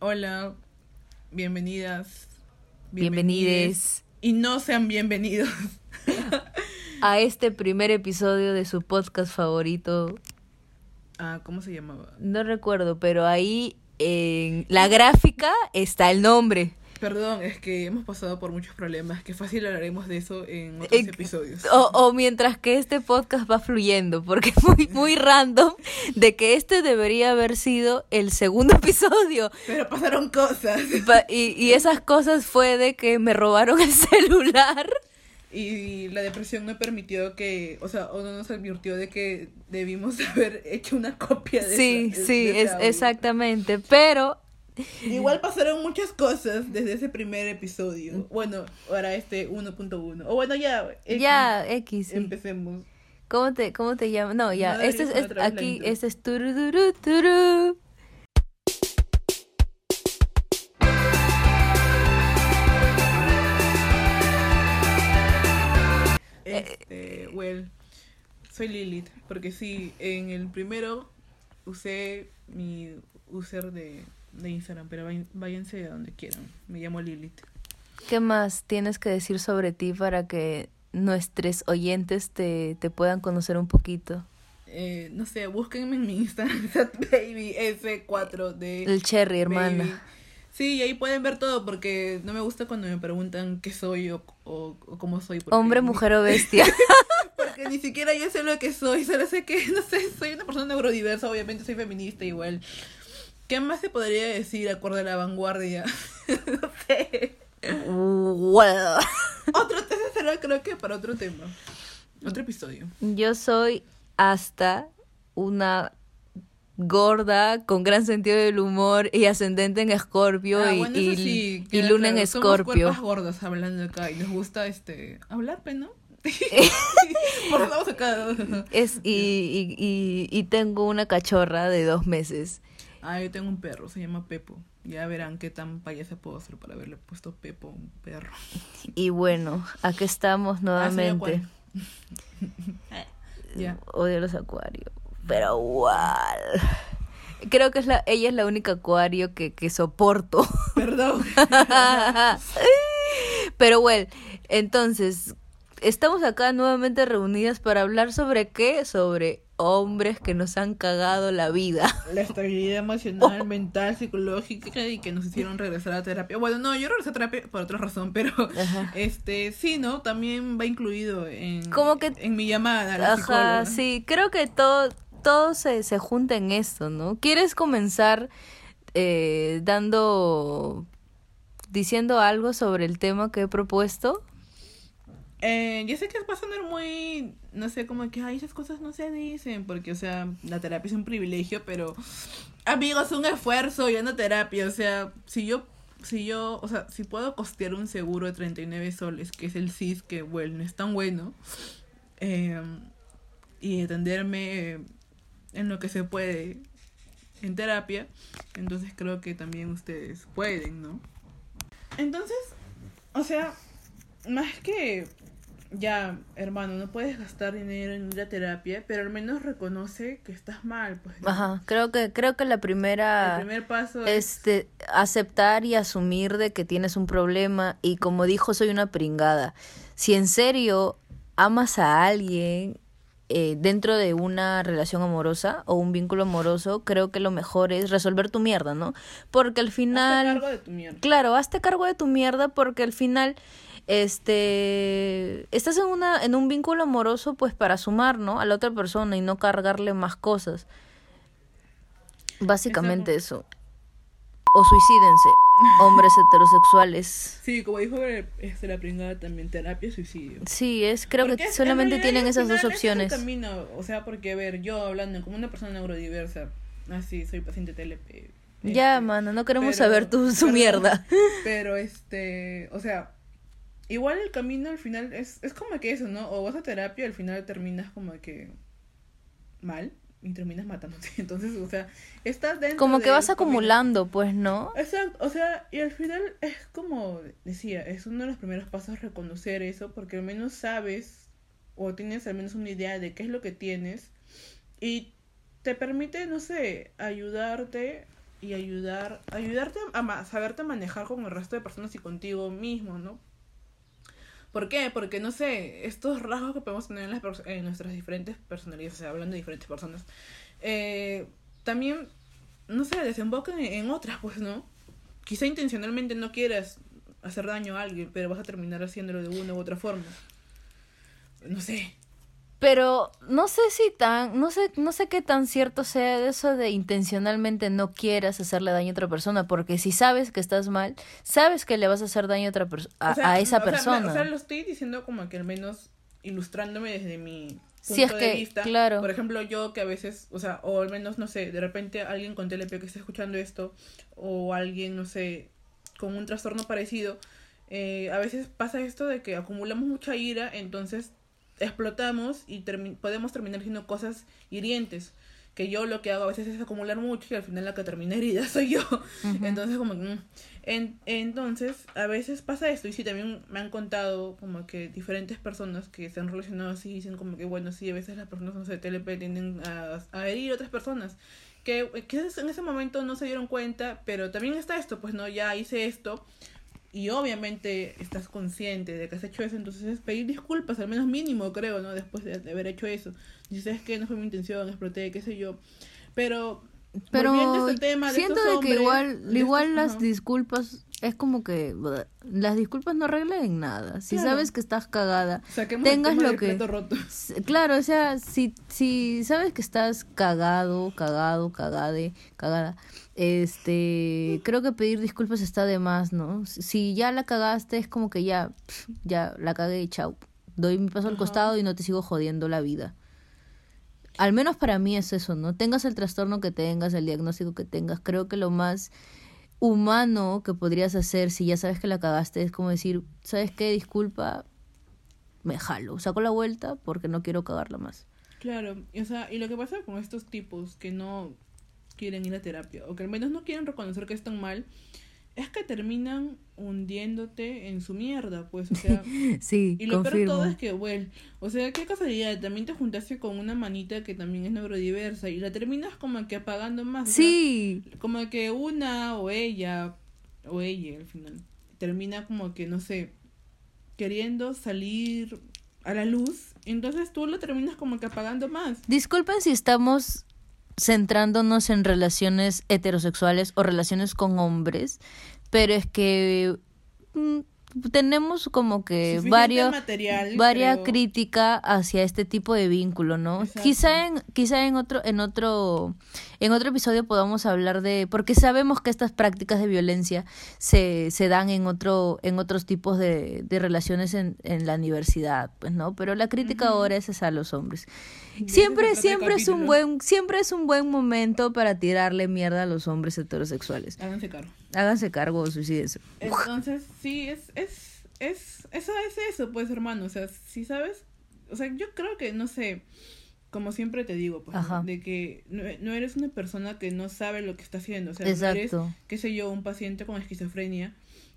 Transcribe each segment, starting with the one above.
Hola, bienvenidas. Bienvenides Y no sean bienvenidos. a este primer episodio de su podcast favorito. Ah, ¿cómo se llamaba? No recuerdo, pero ahí en la gráfica está el nombre. Perdón, es que hemos pasado por muchos problemas, que fácil hablaremos de eso en otros Eh, episodios. O, o mientras que este podcast va fluyendo, porque es muy, muy random de que este debería haber sido el segundo episodio. Pero pasaron cosas. Y, y esas cosas fue de que me robaron el celular. Y la depresión me permitió que, o sea, o no nos advirtió de que debimos haber hecho una copia de Sí, esa- de- sí, de es exactamente. Pero Igual pasaron muchas cosas desde ese primer episodio. Bueno, ahora este 1.1. O bueno, ya. X, ya, X. sí. Empecemos. ¿Cómo te, cómo te llamas? No, ya. No este es, deberías poner es- otra vez la aquí, este es turururu, turu. Este, well, soy Lilith, porque sí, en el primero usé mi user de, de Instagram, pero váyanse a donde quieran. Me llamo Lilith. ¿Qué más tienes que decir sobre ti para que nuestros oyentes te, te puedan conocer un poquito? Eh, no sé, búsquenme en mi Instagram, baby S4D. El cherry, Baby. hermana. Sí, y ahí pueden ver todo, porque no me gusta cuando me preguntan qué soy o, o, o cómo soy. porque Hombre, mujer o bestia. Porque ni siquiera yo sé lo que soy, solo sé que, no sé, soy una persona neurodiversa, obviamente soy feminista igual. ¿Qué más se podría decir acorde a la vanguardia? no sé. Well, Otro, ese será creo que para otro tema. Otro episodio. Yo soy hasta una gorda con gran sentido del humor y ascendente en Escorpio Ah, y, bueno, y, sí, y luna en claro, somos Escorpio. cuerpas gordas hablando acá y nos gusta este hablar, ¿no? Por acá. Es, y, y, y tengo una cachorra de dos meses. Ah, yo tengo un perro, se llama Pepo. Ya verán qué tan payasa puedo hacer para haberle puesto Pepo a un perro. Y bueno, aquí estamos Ah, nuevamente. Ya. Odio los acuarios. Pero igual. Creo que es la, ella es la única acuario que, que soporto. Perdón. Pero bueno, entonces, estamos acá nuevamente reunidas para hablar sobre qué? Sobre hombres que nos han cagado la vida. La estabilidad emocional, mental, psicológica y que nos hicieron regresar a terapia. Bueno, no, yo regresé a terapia por otra razón, pero Ajá. este sí, ¿no? También va incluido en, Como que- en mi llamada a la Ajá, psicóloga. sí, creo que todo, todo se, se junta en esto, ¿no? ¿Quieres comenzar eh, dando, diciendo algo sobre el tema que he propuesto? Eh, yo sé que a sonar muy, no sé, como que, ay, esas cosas no se dicen, porque, o sea, la terapia es un privilegio, pero, amigos, un esfuerzo y una terapia, o sea, si yo, si yo, o sea, si puedo costear un seguro de 39 soles, que es el CIS, que, bueno, no es tan bueno, eh, y atenderme en lo que se puede en terapia, entonces creo que también ustedes pueden, ¿no? Entonces, o sea, más que ya, hermano, no puedes gastar dinero en ir a terapia, pero al menos reconoce que estás mal, pues. ¿no? Ajá, creo que, creo que la primera... El primer paso es este aceptar y asumir de que tienes un problema y como dijo soy una pringada si en serio amas a alguien eh, dentro de una relación amorosa o un vínculo amoroso creo que lo mejor es resolver tu mierda no porque al hazte final cargo de tu mierda. claro hazte cargo de tu mierda porque al final este estás en una en un vínculo amoroso pues para sumar no a la otra persona y no cargarle más cosas. Básicamente eso. O suicídense hombres heterosexuales Sí, como dijo este, la pringada también, terapia suicidio. sí es creo Porque que es- en solamente tienen esas dos opciones camino, o sea, porque, a ver, yo hablando como una persona neurodiversa, así, soy paciente TLP. ya este, mano no queremos pero- saber tu su perdón, mierda Pero, este, o sea, igual el camino al final es, es como que eso, ¿no? O vas a terapia, al final terminas como que mal y terminas matándote. Entonces, o sea, estás dentro como que vas camino. acumulando pues no Exacto, o sea, y al final es como decía, es uno de los primeros pasos reconocer eso, porque al menos sabes o tienes al menos una idea de qué es lo que tienes y te permite, no sé, ayudarte y ayudar, ayudarte a ma- saberte manejar con el resto de personas y contigo mismo, ¿no? ¿Por qué? Porque, no sé, estos rasgos que podemos tener en, las en nuestras diferentes personalidades, o sea, hablando de diferentes personas, eh, también, no sé, desembocan en, en otras, pues, ¿no? Quizá intencionalmente no quieras hacer daño a alguien, pero vas a terminar haciéndolo de una u otra forma. No sé. Pero no sé si tan, no sé, no sé qué tan cierto sea eso de intencionalmente no quieras hacerle daño a otra persona, porque si sabes que estás mal, sabes que le vas a hacer daño a otra persona, a, O sea, a esa o persona. o sea, lo estoy diciendo como que al menos ilustrándome desde mi punto Si es de que, vista. claro. Por ejemplo, yo que a veces, o sea, o al menos, no sé, de repente alguien con TLP que esté escuchando esto, o alguien, no sé, con un trastorno parecido, eh, a veces pasa esto de que acumulamos mucha ira, entonces explotamos y termi- podemos terminar haciendo cosas hirientes. Que yo lo que hago a veces es acumular mucho y al final la que termina herida soy yo. Entonces, como mm. En- entonces, a veces pasa esto. Y sí, también me han contado como que diferentes personas que se han relacionado así dicen como que, bueno, sí, a veces las personas no sé, TLP tienden a, a herir a otras personas. Que quizás en ese momento no se dieron cuenta, pero también está esto, pues no, ya hice esto. Y obviamente estás consciente de que has hecho eso, entonces es pedir disculpas, al menos mínimo, creo, ¿no? Después de, haber hecho eso. Dices que no fue mi intención, exploté, qué sé yo. Pero, Pero este tema de siento de hombres, que igual, de igual estos- las ajá. disculpas es como que bleh, las disculpas no arreglan nada. Si Claro. sabes que estás cagada, Saquemos tengas lo que roto. Claro, o sea, si, si sabes que estás cagado, cagado, cagade, cagada, este, creo que pedir disculpas está de más, ¿no? Si- ya la cagaste, es como que ya, ya la cagué y chau. Doy mi paso al costado y no te sigo jodiendo la vida. Al menos para mí es eso, ¿no? Tengas el trastorno que tengas, el diagnóstico que tengas, creo que lo más humano que podrías hacer si ya sabes que la cagaste es como decir, ¿sabes qué? Disculpa, me jalo, saco la vuelta porque no quiero cagarla más. Claro, y, o sea, y lo que pasa con estos tipos que no quieren ir a terapia, o que al menos no quieren reconocer que están mal, es que terminan hundiéndote en su mierda, pues, o sea... Sí, Y lo peor de todo es que, bueno, o sea, qué casualidad, también te juntaste con una manita que también es neurodiversa y la terminas como que apagando más. como que una o ella, o ella al final, termina como que, no sé, queriendo salir a la luz, entonces tú lo terminas como que apagando más. disculpen si estamos centrándonos en relaciones heterosexuales o relaciones con hombres, pero es que mm, tenemos como que varios material, varia creo. crítica hacia este tipo de vínculo, ¿no? Exacto. Quizá en quizá en otro en otro en otro episodio podamos hablar de porque sabemos que estas prácticas de violencia se, se dan en otro en otros tipos de, de relaciones en, en la universidad, pues, ¿no? Pero la crítica ahora es esa a los hombres. Siempre siempre es un buen siempre es un buen momento para tirarle mierda a los hombres heterosexuales. Háganse cargo. Háganse cargo o suicídense. Entonces, sí, es, es, es, eso es eso, pues, hermano, o sea, si sabes, o sea, yo creo que, no sé, como siempre te digo, pues. Ajá. de que no, no eres una persona que no sabe lo que está haciendo, o sea, no eres, Exacto. qué sé yo, un paciente con esquizofrenia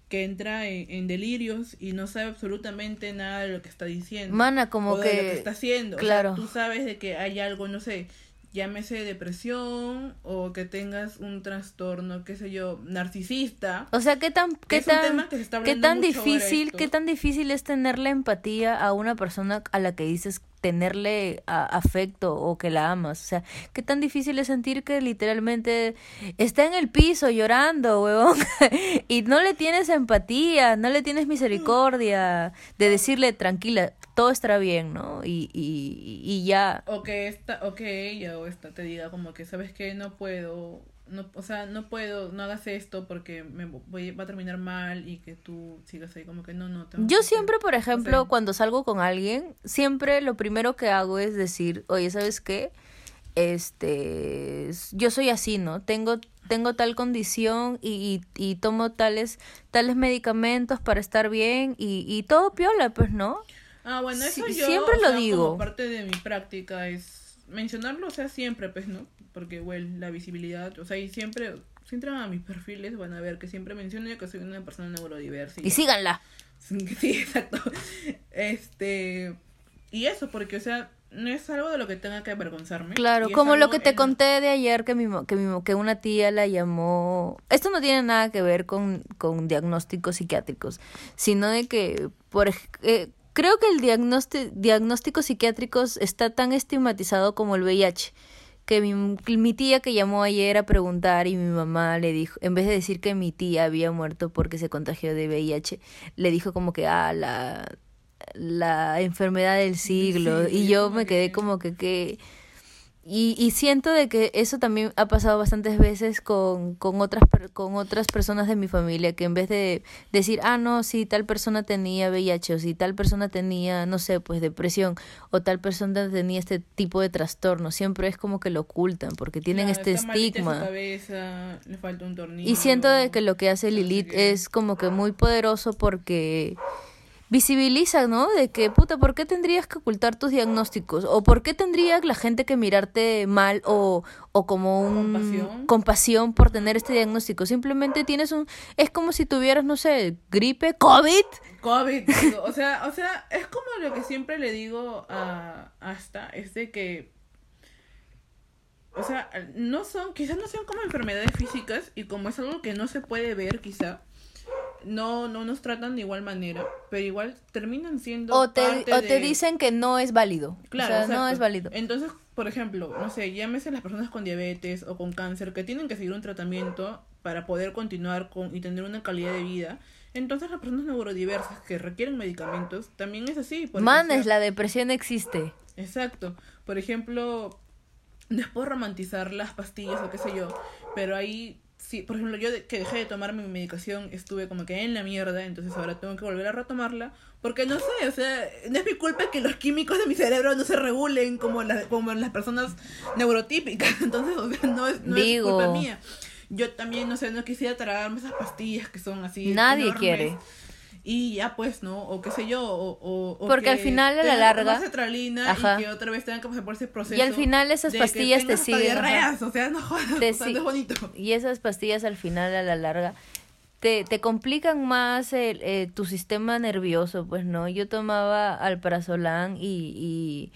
que entra en, en delirios y no sabe absolutamente nada de lo que está diciendo. Mana, como o de que lo que está haciendo. O sea, claro. tú sabes de que hay algo, no sé, llámese depresión o que tengas un trastorno, qué sé yo, narcisista. O sea, ¿qué tan, qué es tan, que qué tan difícil, qué tan difícil es tenerle empatía a una persona a la que dices tenerle a- afecto o que la amas? O sea, ¿qué tan difícil es sentir que literalmente está en el piso llorando, huevón? y no le tienes empatía, no le tienes misericordia de decirle tranquila, todo estará bien, ¿no? Y, y, y ya. O que esta, o que ella o esta te diga como que, ¿sabes qué? No puedo, no, o sea, no puedo, no hagas esto porque me voy, va a terminar mal y que tú sigas ahí como que no, no. que Yo hacer". siempre, por ejemplo, cuando salgo con alguien, siempre lo primero que hago es decir, oye, ¿sabes qué? Este, yo soy así, ¿no? Tengo, tengo tal condición y, y, y tomo tales, tales medicamentos para estar bien y, y todo piola, pues, ¿no? Ah, bueno, eso Sí, yo, siempre lo sea, digo. Como parte de mi práctica es mencionarlo, o sea, siempre, pues, ¿no? Porque, bueno, la visibilidad, o sea, y siempre, si entran a mis perfiles, van a ver que siempre menciono que soy una persona neurodiversa. Y síganla. Sí, exacto. Este, y eso, porque, o sea, no es algo de lo que tenga que avergonzarme. Claro, como lo que te en- conté de ayer que mi, que mi que una tía la llamó. Esto no tiene nada que ver con, con diagnósticos psiquiátricos, sino de que por eh, creo que el diagnóstico psiquiátricos está tan estigmatizado como el VIH. Que mi, mi tía que llamó ayer a preguntar y mi mamá le dijo, en vez de decir que mi tía había muerto porque se contagió de VIH, le dijo como que, ah, la, la enfermedad del siglo. Sí, y yo me quedé que- como que, que y, y siento de que eso también ha pasado bastantes veces con, con, otras, con otras personas de mi familia, que en vez de decir, ah, no, si tal persona tenía VIH o si tal persona tenía, no sé, pues depresión o tal persona tenía este tipo de trastorno, siempre es como que lo ocultan porque tienen Claro, este estigma. cabeza, le falta un tornillo. Y siento de que lo que hace no sé Lilith es como que muy poderoso porque visibiliza, ¿no? De que, puta, ¿por qué tendrías que ocultar tus diagnósticos? ¿O por qué tendría la gente que mirarte mal o, o como un... Compasión. compasión por tener este diagnóstico? Simplemente tienes un... Es como si tuvieras, no sé, gripe, COVID. COVID. O sea, o sea, es como lo que siempre le digo a hasta, es de que o sea, no son, quizás no sean como enfermedades físicas y como es algo que no se puede ver quizá, no, no nos tratan de igual manera, pero igual terminan siendo O te, parte o te de- dicen que no es válido. Claro, o sea, no es válido. Entonces, por ejemplo, no sé, llámese las personas con diabetes o con cáncer que tienen que seguir un tratamiento para poder continuar con y tener una calidad de vida. Entonces, las personas neurodiversas que requieren medicamentos también es así. o Manes, sea, la depresión existe. Exacto. Por ejemplo, no es por romantizar las pastillas o qué sé yo, pero ahí sí, por ejemplo, yo que dejé de tomar mi medicación estuve como que en la mierda, entonces ahora tengo que volver a retomarla, porque no sé, o sea, no es mi culpa que los químicos de mi cerebro no se regulen como, la, como las personas neurotípicas, entonces, o sea, no es, no Digo. es culpa mía. Yo también, no sé, no quisiera tragarme esas pastillas que son así. Nadie enormes. quiere. Y ya pues, ¿no? O qué sé yo, o... o, o Porque al final, a la larga- Ajá. y que otra vez tengan que pasar por ese proceso. Y al final esas pastillas te siguen, o sea, no jodas, Te o sea, si- no es bonito. Y esas pastillas al final, a la larga, te, te complican más el, eh, tu sistema nervioso, pues, ¿no? Yo tomaba alprazolam y, y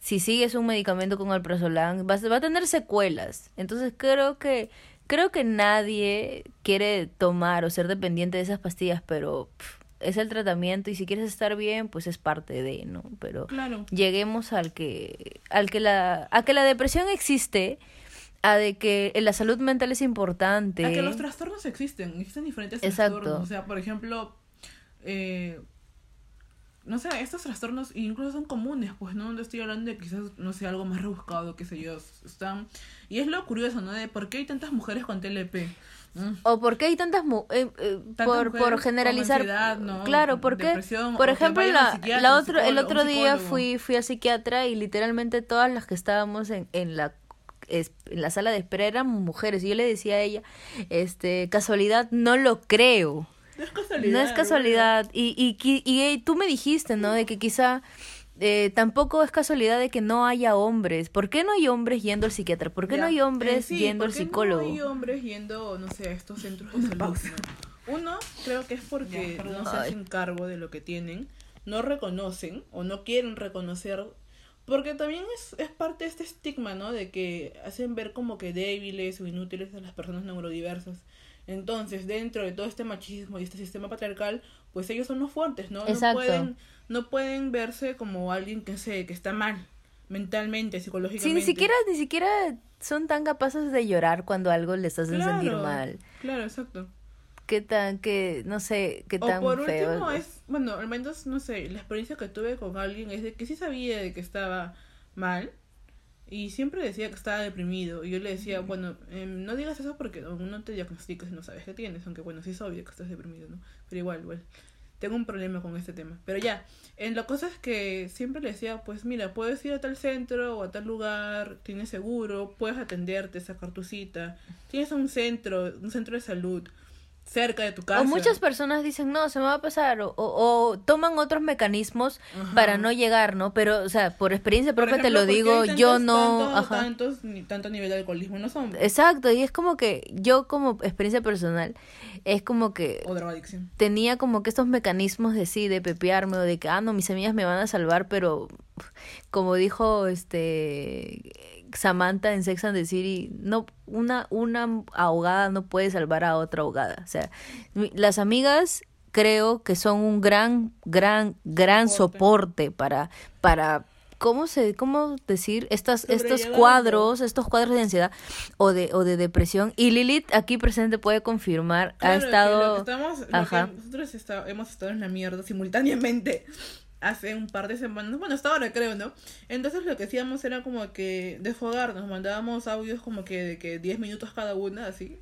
si sigues un medicamento con alprazolam, vas, va a tener secuelas. Entonces creo que, creo que nadie quiere tomar o ser dependiente de esas pastillas, pero pff, es el tratamiento y si quieres estar bien, pues es parte de, ¿no? Pero Claro. lleguemos al que al que la a que la depresión existe a de que la salud mental es importante A que los trastornos existen, existen diferentes Exacto. trastornos. O sea, por ejemplo, eh, no sé, estos trastornos incluso son comunes, pues, ¿no? No estoy hablando de quizás, no sé, algo más rebuscado, qué sé yo. Están... Y es lo curioso, ¿no? De por qué hay tantas mujeres con TLP. Mm. o por qué hay tantas mu- eh, eh, por mujeres por generalizar claro por o que ejemplo la, la otro el otro día fui fui al psiquiatra y literalmente todas las que estábamos en, en la es- en la sala de espera eran mujeres y yo le decía a ella este casualidad no lo creo No es casualidad. No es casualidad. Y, y, y, eh, tú me dijiste, ¿no? De que quizá eh, tampoco es casualidad de que no haya hombres. ¿Por qué no hay hombres yendo al psiquiatra? ¿Por qué Ya. no hay hombres Eh, sí, yendo al ¿por qué psicólogo? No hay hombres yendo, no sé, a estos centros de salud. ¿no? Uno, creo que es porque Ya, no se hacen cargo de lo que tienen, no reconocen o no quieren reconocer. Porque también es, es parte de este estigma, ¿no? De que hacen ver como que débiles o inútiles a las personas neurodiversas. Entonces, dentro de todo este machismo y este sistema patriarcal, pues ellos son los fuertes, ¿no? Exacto. No pueden, no pueden verse como alguien que se, que está mal mentalmente, Sí, psicológicamente. ni siquiera, ni siquiera son tan capaces de llorar cuando algo les hacen sentir Claro, mal. Claro, exacto. Qué tan, que, no sé, qué O tan por feo. último es, bueno, al menos, no sé, la experiencia que tuve con alguien es de que sí sabía de que estaba mal y siempre decía que estaba deprimido. Y yo le decía, bueno, em, no digas eso porque aún no te diagnosticas y no sabes qué tienes, aunque bueno, sí es obvio que estás deprimido, ¿no? Pero igual, igual. Tengo un problema con este tema. Pero ya, en la cosa es que siempre le decía, pues mira, puedes ir a tal centro o a tal lugar, tienes seguro, puedes atenderte, sacar tu cita, tienes un centro, un centro de salud. Cerca de tu casa. O muchas personas dicen, no, se me va a pasar, o, o, o toman otros mecanismos Ajá. para no llegar, ¿no? Pero, o sea, por experiencia Por propia te lo digo, yo no... tanto- ajá. Tantos, ni tanto nivel de alcoholismo los hombres. Exacto, y es como que yo como experiencia personal, es como que O drogadicción. tenía como que estos mecanismos de sí, de pepearme o de que, ah, no, mis amigas me van a salvar, pero como dijo este Samantha en Sex and the City, no, una, una ahogada no puede salvar a otra ahogada. O sea, las amigas creo que son un gran, gran, gran Soporte. soporte para, para ¿cómo se, cómo decir? Estas, estos cuadros, estos cuadros de ansiedad o de, o de depresión. Y Lilith aquí presente puede confirmar, Claro, ha que estado... lo que estamos, lo que Ajá. nosotros está- hemos estado en la mierda simultáneamente hace un par de semanas, bueno, hasta ahora creo, ¿no? Entonces lo que hacíamos era como que desfogarnos, mandábamos audios como que de que 10 minutos cada una, así,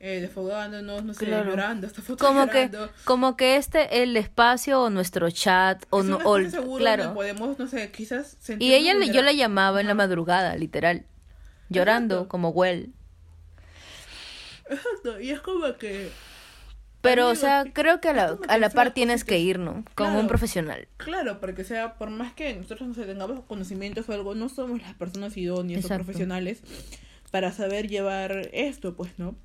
eh, desfogándonos, no sé, Claro. llorando, hasta fotos como que como que este el espacio o nuestro chat o no o- claro podemos, no sé, quizás y ella yo la llamaba en la madrugada literal llorando Exacto. como Well Exacto, y es como que, pero o Amigo, sea es creo que a la, a la par tienes que ir no como Claro. un profesional claro, porque o sea, por más que nosotros no tengamos conocimientos o algo, no somos las personas idóneas Exacto. o profesionales para saber llevar esto, pues, ¿no?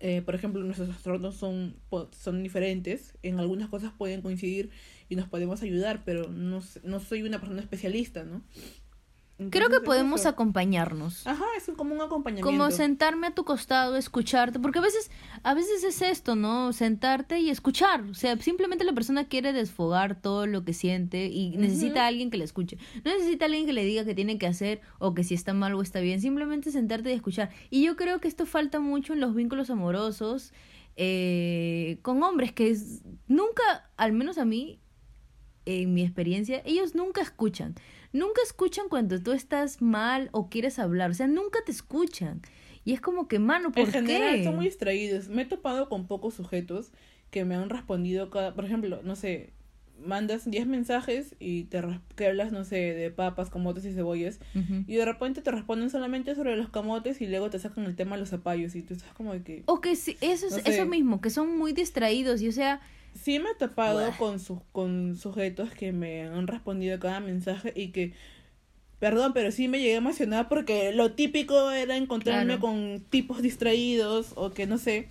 Eh, por ejemplo, nuestros trastornos son, son diferentes, en algunas cosas pueden coincidir y nos podemos ayudar, pero no, no soy una persona especialista, ¿no? Creo que podemos eso. acompañarnos Ajá, es como un acompañamiento. como sentarme a tu costado, escucharte, porque a veces, a veces es esto, ¿no? Sentarte y escuchar. O sea, simplemente la persona quiere desfogar todo lo que siente y necesita a alguien que le escuche. No necesita a alguien que le diga qué tiene que hacer o que si está mal o está bien. Simplemente sentarte y escuchar. Y yo creo que esto falta mucho en los vínculos amorosos eh, con hombres que es- nunca, al menos a mí, en mi experiencia, ellos nunca escuchan. Nunca escuchan cuando tú estás mal o quieres hablar. O sea, nunca te escuchan. Y es como que, mano, ¿por en general qué? son muy distraídos. Me he topado con pocos sujetos que me han respondido cada, por ejemplo, no sé, mandas 10 mensajes y te que hablas, no sé, de papas, camotes y cebollas y de repente te responden solamente sobre los camotes y luego te sacan el tema de los zapallos y tú estás como de que O que sí, eso, es, No sé. eso mismo, que son muy distraídos. Y o sea, sí me he topado Buah. con sus con sujetos que me han respondido a cada mensaje y que Perdón, pero sí me llegué a emocionar porque lo típico era encontrarme Claro. con tipos distraídos o que no sé.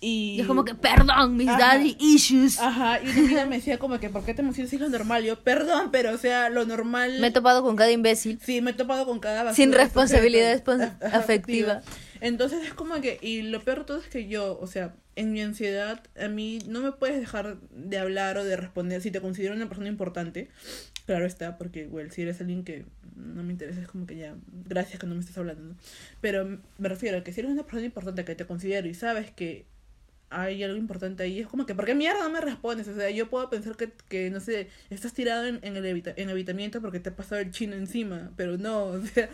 Y, y es como que, perdón, mis Ajá. daddy issues. Ajá, y una amiga me decía como que, ¿por qué te emocionas si es lo normal? Yo, perdón, pero o sea, lo normal... Me he topado con cada imbécil. Sí, me he topado con cada Sin responsabilidad Ajá, afectiva. Entonces es como que, y lo peor de todo es que yo, o sea, en mi ansiedad, a mí no me puedes dejar de hablar o de responder si te considero una persona importante. Claro está, porque, bueno, si eres alguien que no me interesa, es como que ya, gracias que no me estés hablando, ¿no? Pero me refiero a que si eres una persona importante que te considero y sabes que hay algo importante ahí, es como que, ¿por qué mierda no me respondes? O sea, yo puedo pensar que, que no sé, estás tirado en, en el evita- en porque te ha pasado el chino encima, pero no, o sea...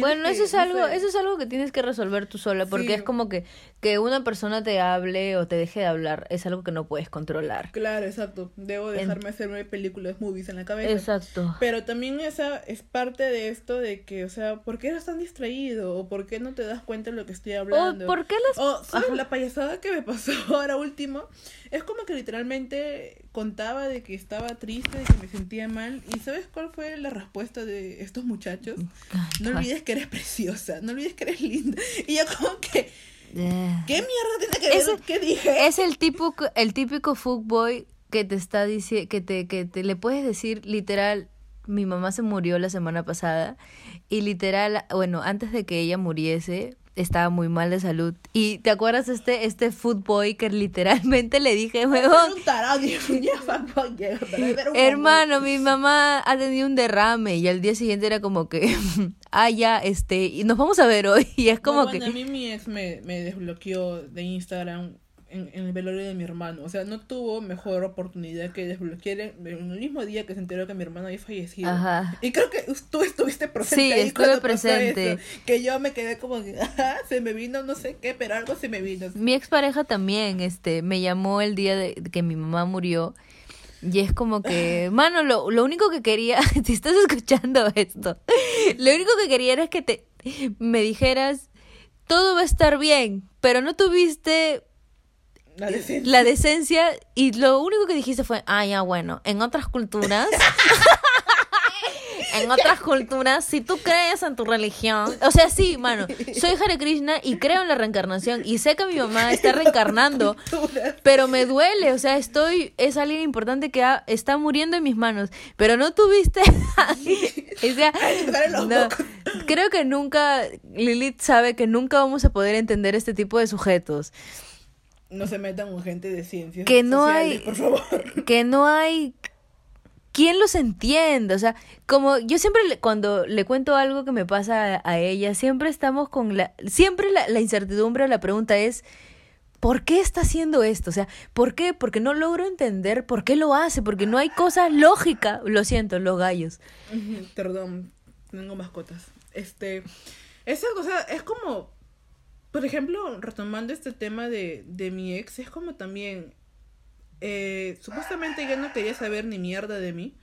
Bueno, que, eso es no algo, sé. eso es algo que tienes que resolver tú sola, porque Sí. es como que que una persona te hable o te deje de hablar es algo que no puedes controlar. Claro, exacto. Debo En- dejarme hacerme películas, movies en la cabeza. Exacto. Pero también esa es parte de esto de que, o sea, ¿por qué eres tan distraído? ¿O por qué no te das cuenta de lo que estoy O hablando? por qué las O, ¿sabes? La payasada que me pasó ahora último es como que literalmente contaba de que estaba triste, de que me sentía mal. ¿Y sabes cuál fue la respuesta de estos muchachos? No olvides que eres preciosa, no olvides que eres linda. Y yo como que. ¿qué mierda tiene que ver qué dije? Es el tipo, el típico fuckboy que te está diciendo, que te, que te le puedes decir literal, mi mamá se murió la semana pasada y literal, bueno, antes de que ella muriese, estaba muy mal de salud. Y te acuerdas este, este footboy que literalmente le dije, huevón, Hermano, mi mamá ha tenido un derrame y al día siguiente era como que, ah, ya, este, y nos vamos a ver hoy. Y es como No, que, a mí mi ex me, me desbloqueó de Instagram en, en el velorio de mi hermano. O sea, no tuvo mejor oportunidad que desbloquear en, el mismo día que se enteró que mi hermano había fallecido. Ajá. Y creo que tú estuviste presente. Sí, ahí estuve presente. eso, que yo me quedé como que, se me vino no sé qué, pero algo se me vino. mi expareja también, este, me llamó el día de que mi mamá murió. Y es como que, mano, lo, lo único que quería, si estás escuchando esto, lo único que quería era que te, me dijeras, todo va a estar bien, pero no tuviste La decencia. la decencia y lo único que dijiste fue, ah, ya bueno, en otras culturas, en otras culturas, si tú crees en tu religión, o sea, sí, mano, soy Hare Krishna y creo en la reencarnación y sé que mi mamá está reencarnando, pero me duele, o sea, estoy, es alguien importante que ha- está muriendo en mis manos, pero no tuviste, o sea, no, creo que nunca, Lilith sabe que nunca vamos a poder entender este tipo de sujetos. No se metan con gente de ciencias. Que no sociales, hay- Por favor. que no hay quien los entienda, o sea, como yo siempre le- cuando le cuento algo que me pasa a, a ella, siempre estamos con la siempre la, la incertidumbre, la pregunta es ¿Por qué está haciendo esto? O sea, ¿por qué? Porque no logro entender por qué lo hace, porque no hay cosa lógica. Lo siento, los gallos. Perdón, tengo mascotas. Este, esa cosa es como, por ejemplo, retomando este tema de, de mi ex, es como también, eh, supuestamente ella no quería saber ni mierda de mí,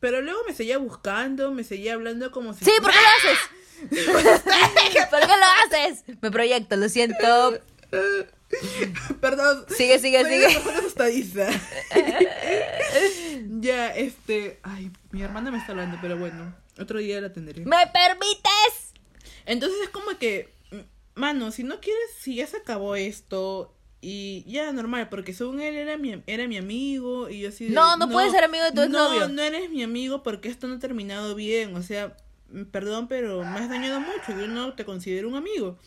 pero luego me seguía buscando, me seguía hablando como si... Sí, ¿por qué lo haces? ¿Por qué lo haces? Me proyecto, lo siento. Perdón. Sigue, sigue, soy sigue. una persona asustadiza. ya, este, ay, mi hermana me está hablando, pero bueno, otro día la atenderé. ¿Me permites? Entonces es como que, mano, si no quieres, si ya se acabó esto y ya normal, porque según él era mi, era mi amigo y yo así de, No, no puedes ser amigo de tu exnovio. No, no eres mi amigo porque esto no ha terminado bien, o sea, mm, perdón, pero me has dañado mucho, yo no te considero un amigo.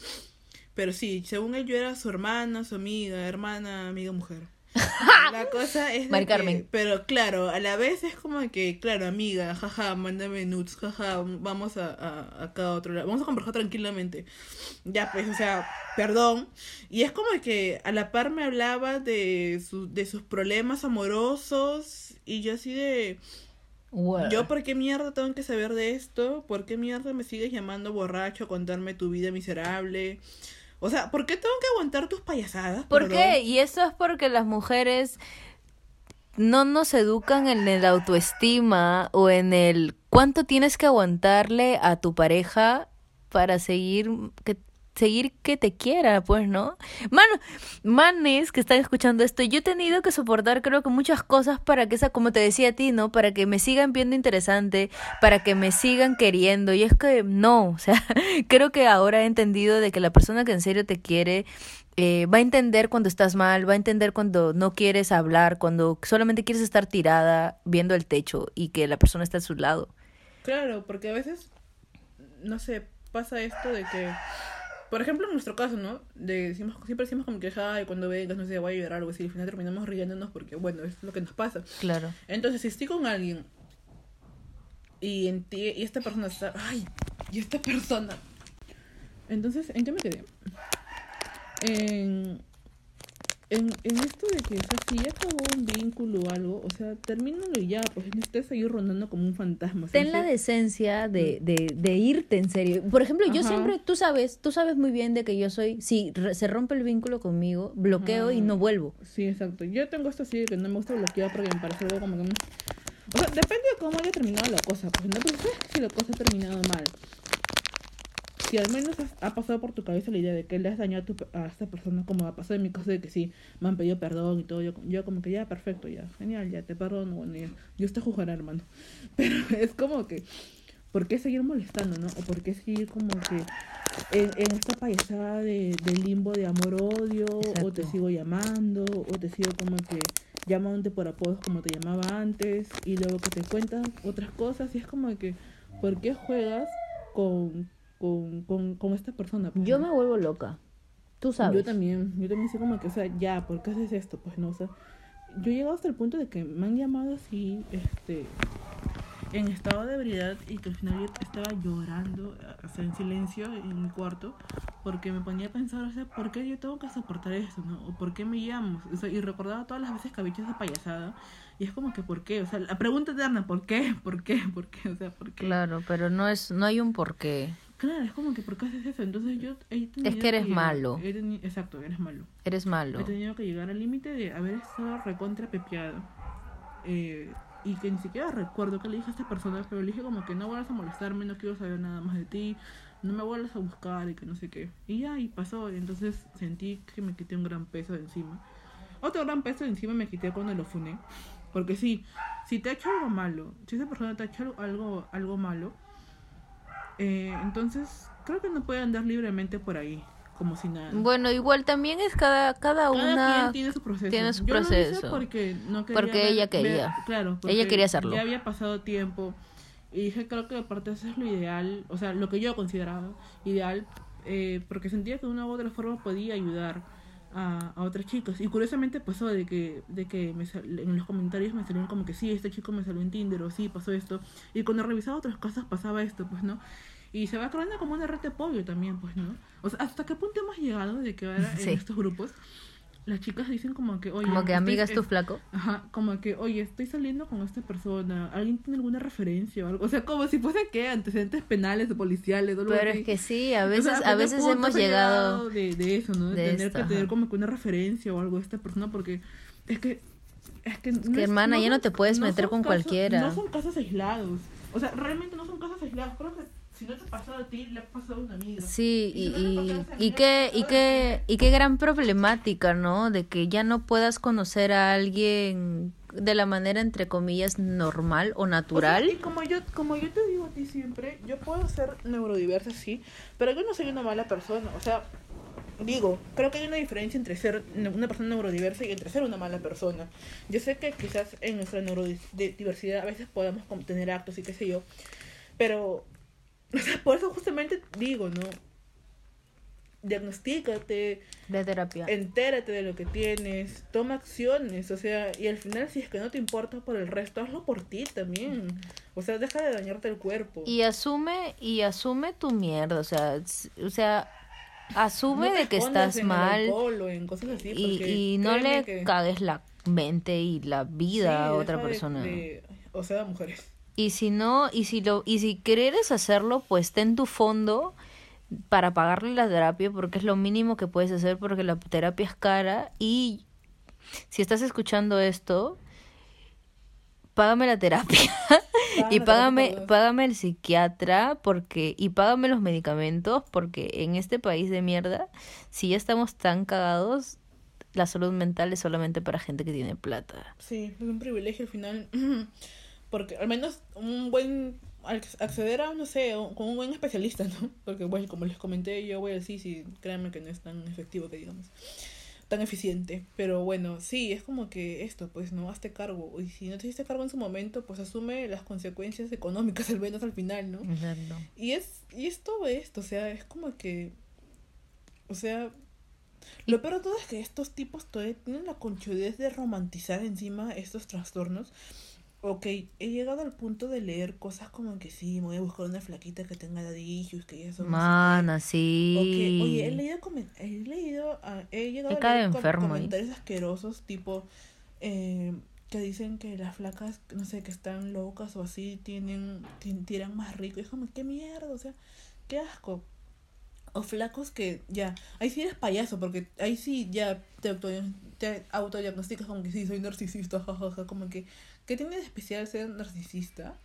Pero sí, según él yo era su hermana, su amiga, hermana, amiga, mujer. La cosa es de Mari que- pero claro, a la vez es como que, claro, amiga, jaja, mándame nudes, jaja, vamos a, a, a cada otro lado, vamos a conversar tranquilamente. Ya, pues, o sea, perdón. Y es como que a la par me hablaba de, su, de sus problemas amorosos y yo así de... ¿Yo por qué mierda tengo que saber de esto? ¿Por qué mierda me sigues llamando borracho a contarme tu vida miserable? O sea, ¿por qué tengo que aguantar tus payasadas? ¿Por Perdón. qué? Y eso es porque las mujeres no nos educan en el autoestima o en el cuánto tienes que aguantarle a tu pareja para seguir que seguir que te quiera, pues, ¿no? Manes que están escuchando esto, yo he tenido que soportar creo que muchas cosas para que esa, como te decía a ti, ¿no? Para que me sigan viendo interesante, para que me sigan queriendo. Y es que no, o sea, creo que ahora he entendido de que la persona que en serio te quiere eh, va a entender cuando estás mal, va a entender cuando no quieres hablar, cuando solamente quieres estar tirada viendo el techo y que la persona está a su lado. Claro, porque a veces, no sé, pasa esto de que, por ejemplo, en nuestro caso, ¿no? De, decimos, siempre decimos como que, ay, cuando vengas, no sé, voy a llorar o algo así, y al final terminamos riéndonos porque, bueno, es lo que nos pasa. Claro. Entonces, si estoy con alguien y, en ti, y esta persona está, ay, y esta persona. Entonces, ¿en qué me quedé? En, en, en esto de que, o sea, si ya acabó un vínculo o algo, o sea, termínalo ya, pues no estés ahí rondando como un fantasma. Ten la decencia de, de, de irte en serio. Por ejemplo, yo Ajá. siempre, tú sabes, tú sabes muy bien de que yo soy, si re- se rompe el vínculo conmigo, bloqueo y no vuelvo. Sí, exacto. Yo tengo esto así de que no me gusta bloquear porque me parece algo como que... O sea, depende de cómo haya terminado la cosa. Pues no, pero sabes si la cosa ha terminado mal. Si al menos has- ha pasado por tu cabeza la idea de que le has dañado a, tu a esta persona, como ha pasado en mi caso de que sí, me han pedido perdón y todo, yo, yo como que ya, perfecto, ya, genial, ya, te perdono, bueno, ya. Yo te juzgaré, hermano. Pero es como que, ¿por qué seguir molestando, no? O por qué seguir como que en, en esta payasada de, de limbo de amor-odio, o te sigo llamando, o te sigo como que llamándote por apodos como te llamaba antes, y luego que te cuentan otras cosas, y es como que, ¿por qué juegas con, con, con, con esta persona? Pues, Yo ¿no? me vuelvo loca. Tú sabes. Yo también, yo también sé como que, o sea, ya, ¿por qué haces esto? Pues no, o sea, yo he llegado hasta el punto de que me han llamado así, este, en estado de ebriedad y que al final yo estaba llorando, o sea, en silencio en mi cuarto, porque me ponía a pensar, o sea, ¿por qué yo tengo que soportar esto, no? O ¿por qué me llamo? O sea, y recordaba todas las veces que había hecho esa payasada, y es como que, ¿por qué? O sea, la pregunta eterna, ¿por qué? ¿Por qué? ¿Por qué? O sea, ¿por qué? Claro, pero no es, no hay un porqué. Claro, es como que, ¿por qué haces eso? Entonces yo he tenido que eres llegar- malo. he exacto, eres malo. Eres malo. He tenido que llegar al límite de haber estado recontra pepeado. Eh, y que ni siquiera recuerdo que le dije a esta persona, pero le dije como que no vuelvas a molestarme, no quiero saber nada más de ti, no me vuelvas a buscar y que no sé qué. Y ya, y pasó, y entonces sentí que me quité un gran peso de encima. Otro gran peso encima me quité cuando lo funé. Porque sí, si te ha hecho algo malo, si esa persona te ha hecho algo, algo malo, eh, entonces creo que no puede andar libremente por ahí, como si nada. Bueno, igual también es cada, cada, Cada una... tiene su proceso. tiene su Yo lo hice proceso. porque no quería Porque ver- ella ver- quería. claro. Ella quería hacerlo. Ya había pasado tiempo. Y dije, creo que aparte eso es lo ideal. O sea, lo que yo consideraba ideal. eh, porque sentía que de una u otra forma podía ayudar a, a otras chicas. Y curiosamente pasó de que, de que me sal- en los comentarios me salieron como que sí, este chico me salió en Tinder o sí, pasó esto. Y cuando revisaba otras cosas pasaba esto, pues, ¿no? Y se va creando como una red de apoyo también, pues, ¿no? O sea, ¿hasta qué punto hemos llegado de que ahora Sí. en estos grupos las chicas dicen como que, oye, Como que estoy- amigas tu es- flaco. Ajá, como que, oye, estoy saliendo con esta persona, ¿alguien tiene alguna referencia o algo? O sea, como si fuese que antecedentes penales o policiales o algo Pero así. es que sí, a O veces, sea, a qué veces hemos llegado... de, de eso, ¿no? De, de tener esto, que tener como que una referencia o algo de esta persona porque es que... Es que, no que, hermana, ya no te puedes meter con casos- cualquiera. No son casos aislados. O sea, realmente no son casos aislados. Creo que si no te ha pasado a ti, le ha pasado a una amiga. Sí, Y y, y, y qué, y qué, y qué gran problemática, ¿no? De que ya no puedas conocer a alguien de la manera, entre comillas, normal o natural. O sea, y como yo, como yo te digo a ti siempre, yo puedo ser neurodiversa, sí, pero yo no soy una mala persona. O sea, digo, creo que hay una diferencia entre ser una persona neurodiversa y entre ser una mala persona. Yo sé que quizás en nuestra neurodiversidad a veces podemos como tener actos y qué sé yo, pero o sea, por eso justamente digo, ¿no? Diagnostícate, de terapia. entérate de lo que tienes, toma acciones, o sea, y al final si es que no te importa por el resto, hazlo por ti también. O sea, deja de dañarte el cuerpo. Y asume, y asume tu mierda, o sea, o sea, asume No de que estás en mal o en cosas así, y, y no le que- cagues la mente y la vida Sí, a otra de- persona. de- o sea, mujeres. Y si no, y si lo, y si quieres hacerlo, pues ten tu fondo para pagarle la terapia, porque es lo mínimo que puedes hacer, porque la terapia es cara. Y si estás escuchando esto, págame la terapia. y págame, págame el psiquiatra, porque, y págame los medicamentos, porque en este país de mierda, si ya estamos tan cagados, la salud mental es solamente para gente que tiene plata. Sí, es un privilegio al final. Porque al menos un buen. acceder a, no sé, con un buen especialista, ¿no? Porque, bueno, como les comenté, yo voy al sí, créanme que no es tan efectivo que digamos. Tan eficiente. Pero bueno, sí, es como que esto, pues, ¿no? Hazte cargo. Y si no te hiciste cargo en su momento, pues asume las consecuencias económicas, al menos al final, ¿no? Exacto. Y es, y es todo esto, o sea, es como que, o sea, lo peor de todo es que estos tipos todavía tienen la conchudez de romantizar encima estos trastornos. Ok, he llegado al punto de leer cosas como que sí, me voy a buscar una flaquita que tenga daddy issues, que ya son... Mana, sí. que, oye, he leído, he leído, ah, he llegado He a leer enfermo comentarios asquerosos, tipo, eh, que dicen que las flacas, no sé, que están locas o así, tienen, ti- tiran más rico. Y es como, qué mierda, o sea, qué asco. O flacos que, ya, ahí sí eres payaso, porque ahí sí ya te, auto, te autodiagnosticas como que sí, soy narcisista, jajaja, como que, ¿qué tiene de especial ser narcisista?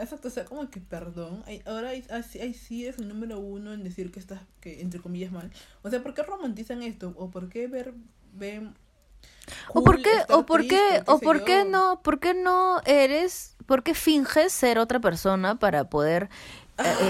Exacto, o sea, como que perdón. Ahora ahí, ahí sí es el número uno en decir que estás, que entre comillas, mal. O sea, ¿por qué romantizan esto? ¿O por qué ver, ven... O por qué, o por qué, o por qué no, por qué no eres, por qué finges ser otra persona para poder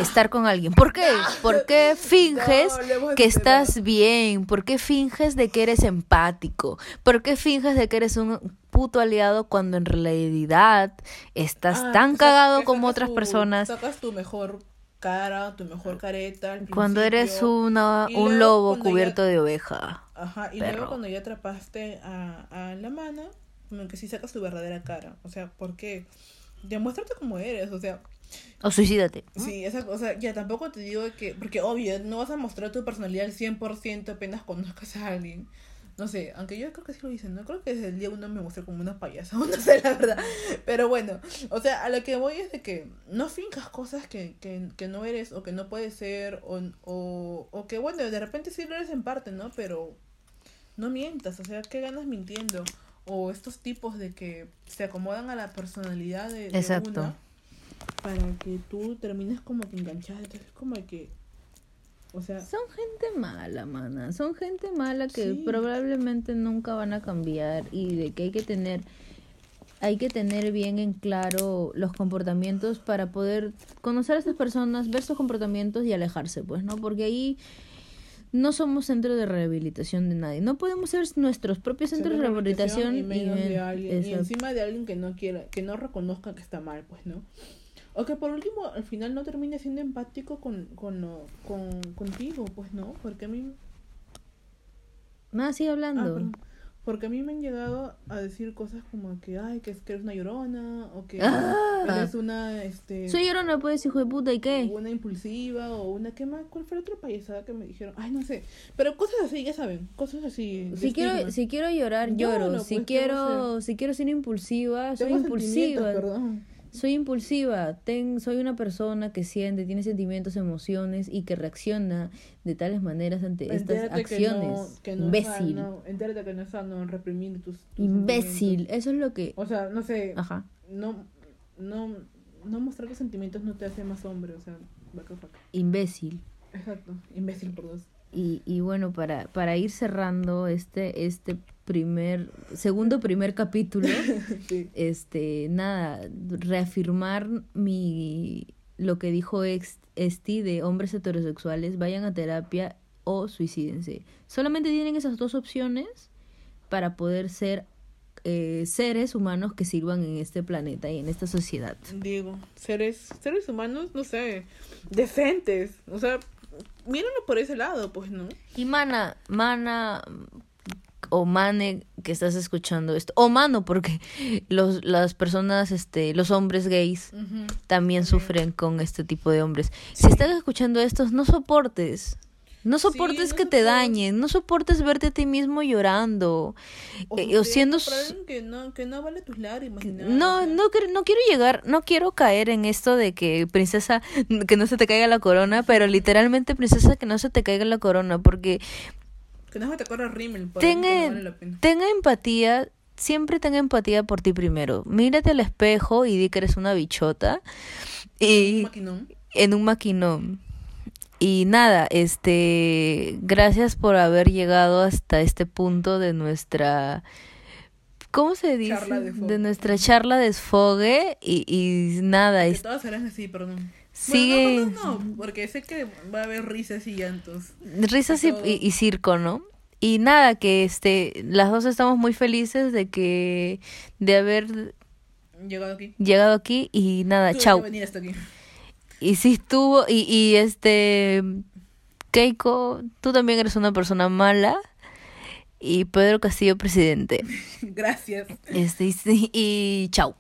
estar con alguien? ¿Por qué? ¿Por qué finges No, que estás bien? ¿Por qué finges de que eres empático? ¿Por qué finges de que eres un puto aliado cuando en realidad estás Ah, tan cagado como otras tu- personas? Sacas tu mejor cara, tu mejor careta. Cuando eres una, un lobo ya- cubierto de oveja. Ajá, y perro. luego cuando ya atrapaste a, a la mano, como que sí sacas tu verdadera cara. O sea, ¿por qué? Demuéstrate como eres, o sea, O suicídate. Sí, esa cosa, ya tampoco te digo que, porque obvio, no vas a mostrar tu personalidad al 100% apenas conozcas a alguien. No sé, aunque yo creo que sí lo dicen, no creo que desde el día uno me mostré como una payasa, no sé la verdad. Pero bueno, o sea, a lo que voy es de que no fincas cosas que, que, que no eres o que no puedes ser o, o, o que bueno, de repente sí lo eres en parte, ¿no? Pero no mientas, o sea, ¿qué ganas mintiendo? O estos tipos de que se acomodan a la personalidad de, de Exacto. una para que tú termines como que enganchada. Entonces, como que. O sea, Son gente mala, mana. Son gente mala que Sí. probablemente nunca van a cambiar y de que hay que tener hay que tener bien en claro los comportamientos para poder conocer a estas personas, ver sus comportamientos y alejarse, pues, ¿no? Porque ahí no somos centro de rehabilitación de nadie. No podemos ser nuestros propios centros de rehabilitación y menos de ven- alguien y encima de alguien que no quiera que no reconozca que está mal pues no o que por último al final no termine siendo empático con con, con contigo pues no porque a mí Nada, sigue ah, hablando. perdón. porque a mí me han llegado a decir cosas como que ay que, es, que eres una llorona o que Ah. eres una este Soy llorona, pues, hijo de puta, ¿y qué? una impulsiva o una qué más cuál fue la otra payasada que me dijeron ay no sé pero cosas así ya saben cosas así Si quiero, estigma. si quiero llorar, lloro. pues, si ¿qué va a quiero, si quiero ser impulsiva, soy impulsiva. perdón Soy impulsiva. Ten, soy una persona que siente, tiene sentimientos, emociones y que reacciona de tales maneras ante estas acciones. Que no, que no Imbécil. Es sano, entérate que no es sano reprimir tus, tus Imbécil. Eso es lo que. O sea, no sé, Ajá. no, no, no mostrar tus sentimientos no te hace más hombre, o sea, the fuck. Imbécil. Exacto, imbécil por dos. Y, y bueno, para, para ir cerrando este, este primer, segundo primer capítulo, sí. este, nada, reafirmar mi lo que dijo ex, Esti de hombres heterosexuales, vayan a terapia o suicídense. Solamente tienen esas dos opciones para poder ser eh, seres humanos que sirvan en este planeta y en esta sociedad. Digo, seres, seres humanos, no sé, decentes, o sea, mírenlo por ese lado, pues, ¿no? Y mana, mana o mane que estás escuchando esto, o mano porque los las personas este los hombres gays también sufren con este tipo de hombres. Si estás escuchando esto, no soportes. No soportes no que te dañen, no soportes verte a ti mismo llorando O, eh, o siendo que no, que no vale tus lágrimas. no, no, no quiero llegar, no quiero caer en esto de que princesa, que no se te caiga la corona, pero literalmente princesa que no se te caiga la corona, porque Que no se te corra rímel, tenga, no vale la pena. tenga empatía, siempre tenga empatía por ti primero. Mírate al espejo y di que eres una bichota Un y maquinón. en un maquinón. Y nada, este, gracias por haber llegado hasta este punto de nuestra ¿Cómo se dice? Charla de nuestra charla de desfogue y, y nada, Que es- todas serán así, perdón. Sigue- Bueno, no, no, no, porque sé que va a haber risas y llantos. risas y, y- y circo, ¿no? Y nada, que este, las dos estamos muy felices de que, de haber Llegado aquí. llegado aquí y nada, Tuve que chau. venir hasta aquí. Y sí estuvo, y, y este, Keiko, tú también eres una persona mala. Y Pedro Castillo, presidente. Gracias. Este, y, y chau.